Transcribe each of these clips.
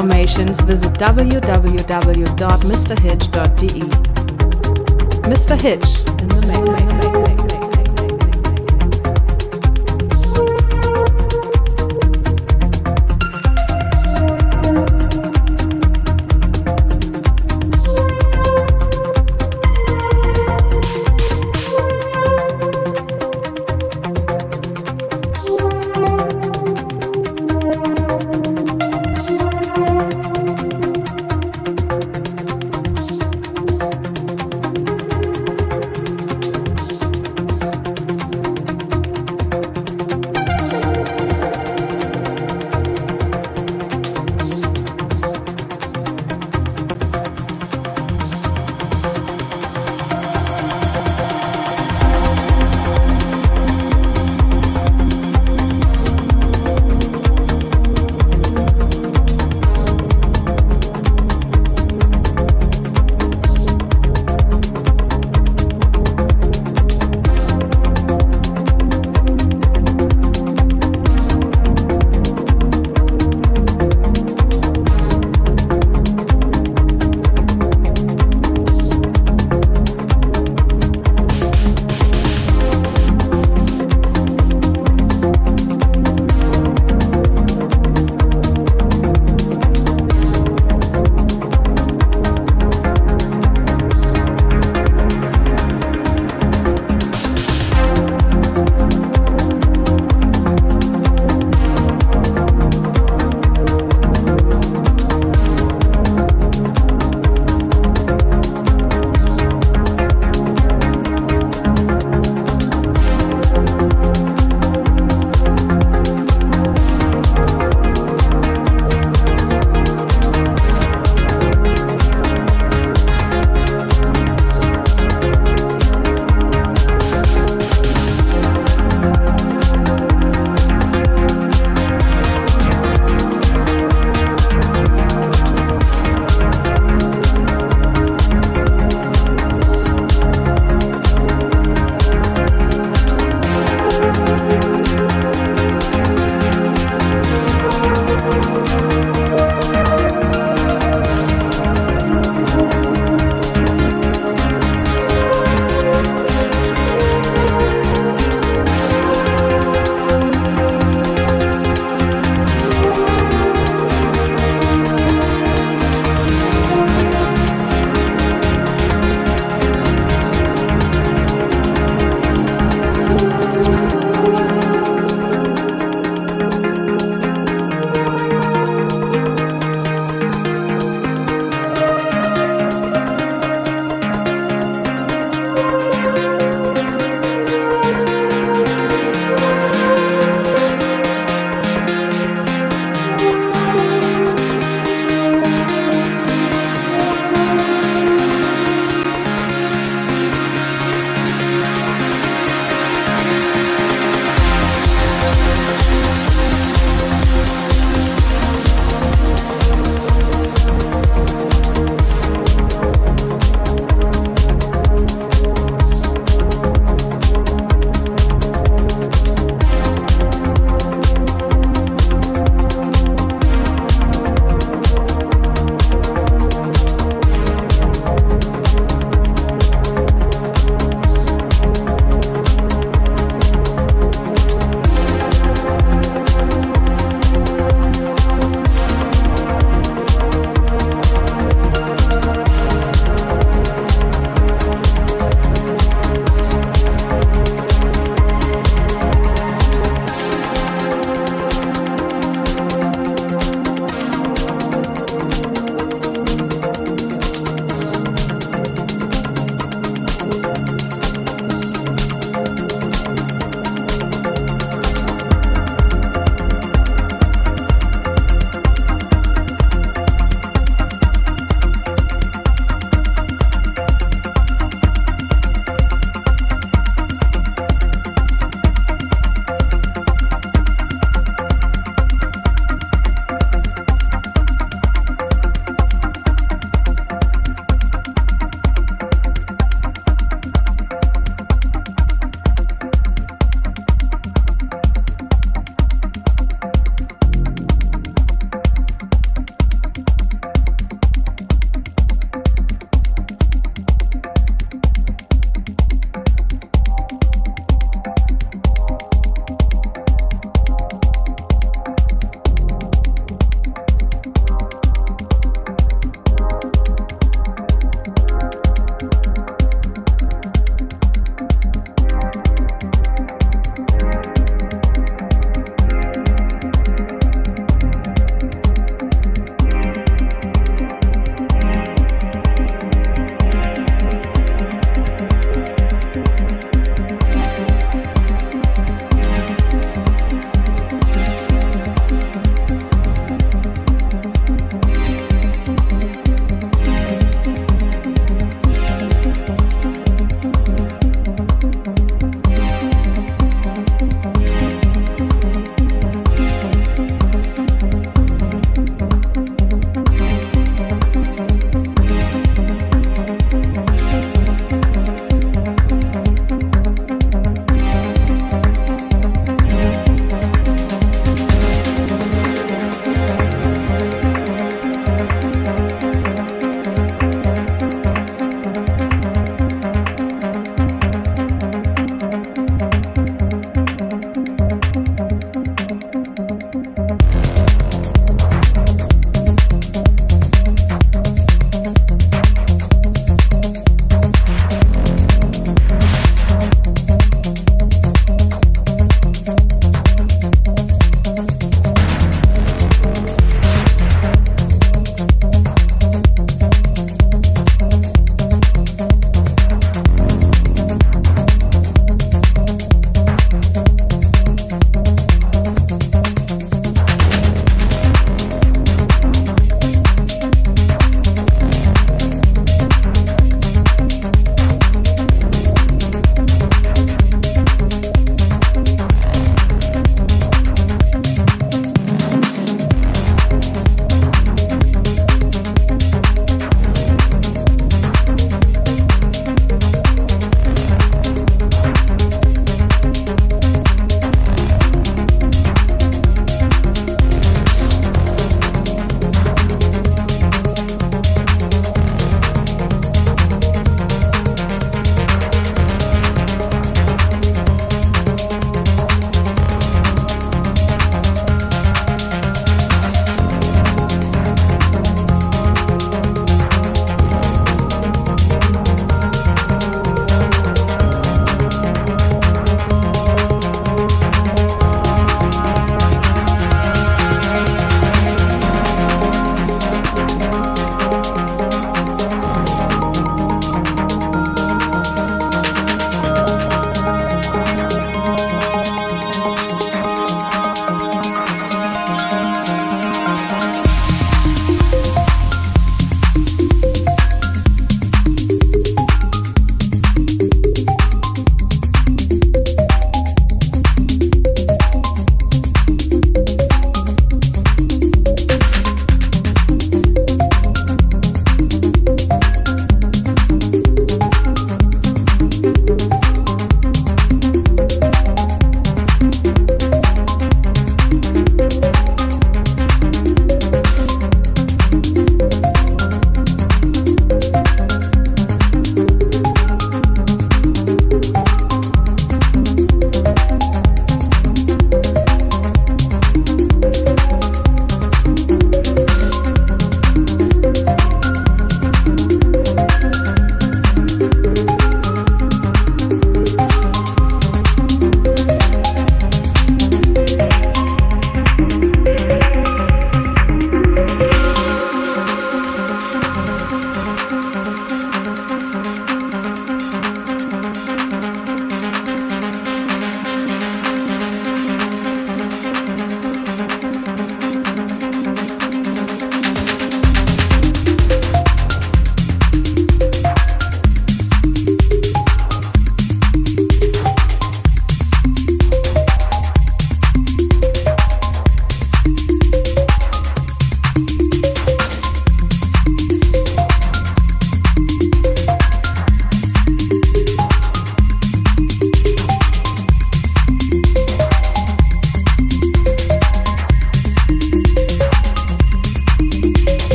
clubsounds.fm. For more information, visit www.mrhitch.de. Mr. Hitch in the.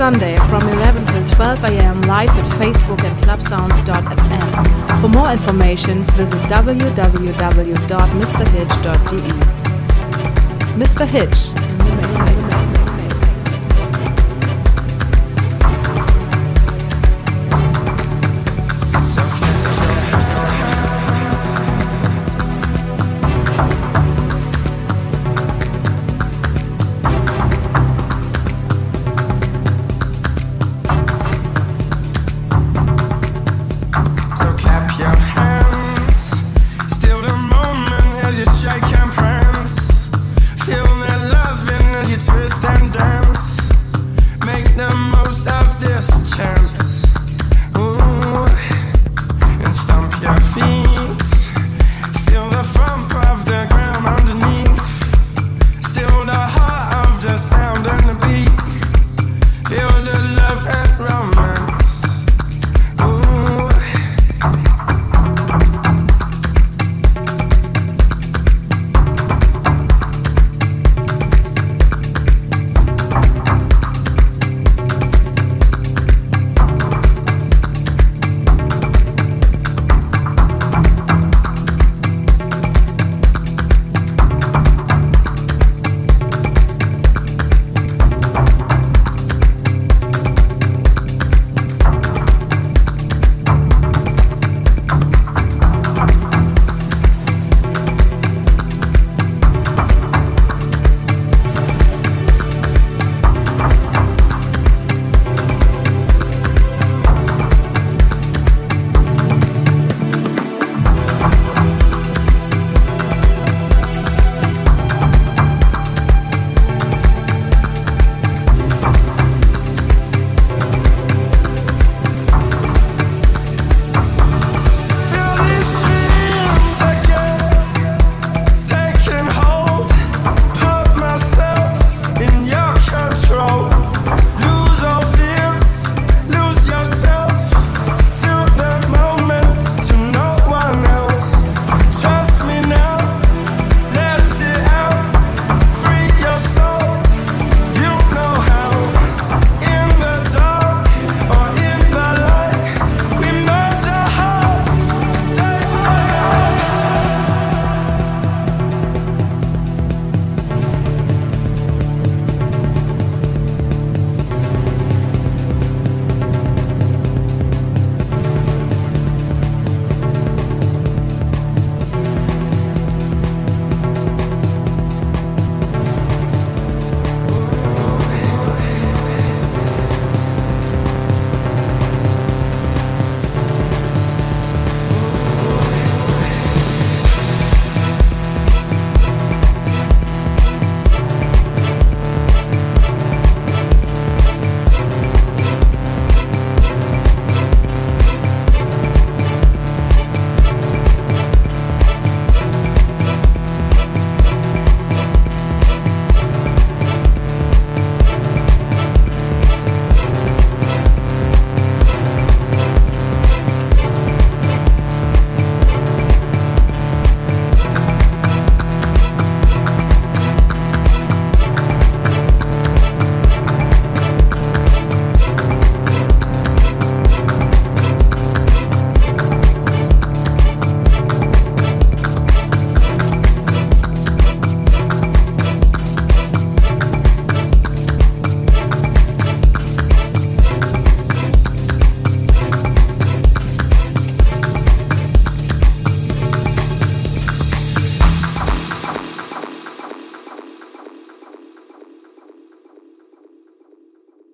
Sunday from 11 till 12 a.m. live at Facebook and clubsounds.fm. For more information, visit www.mrhitch.de.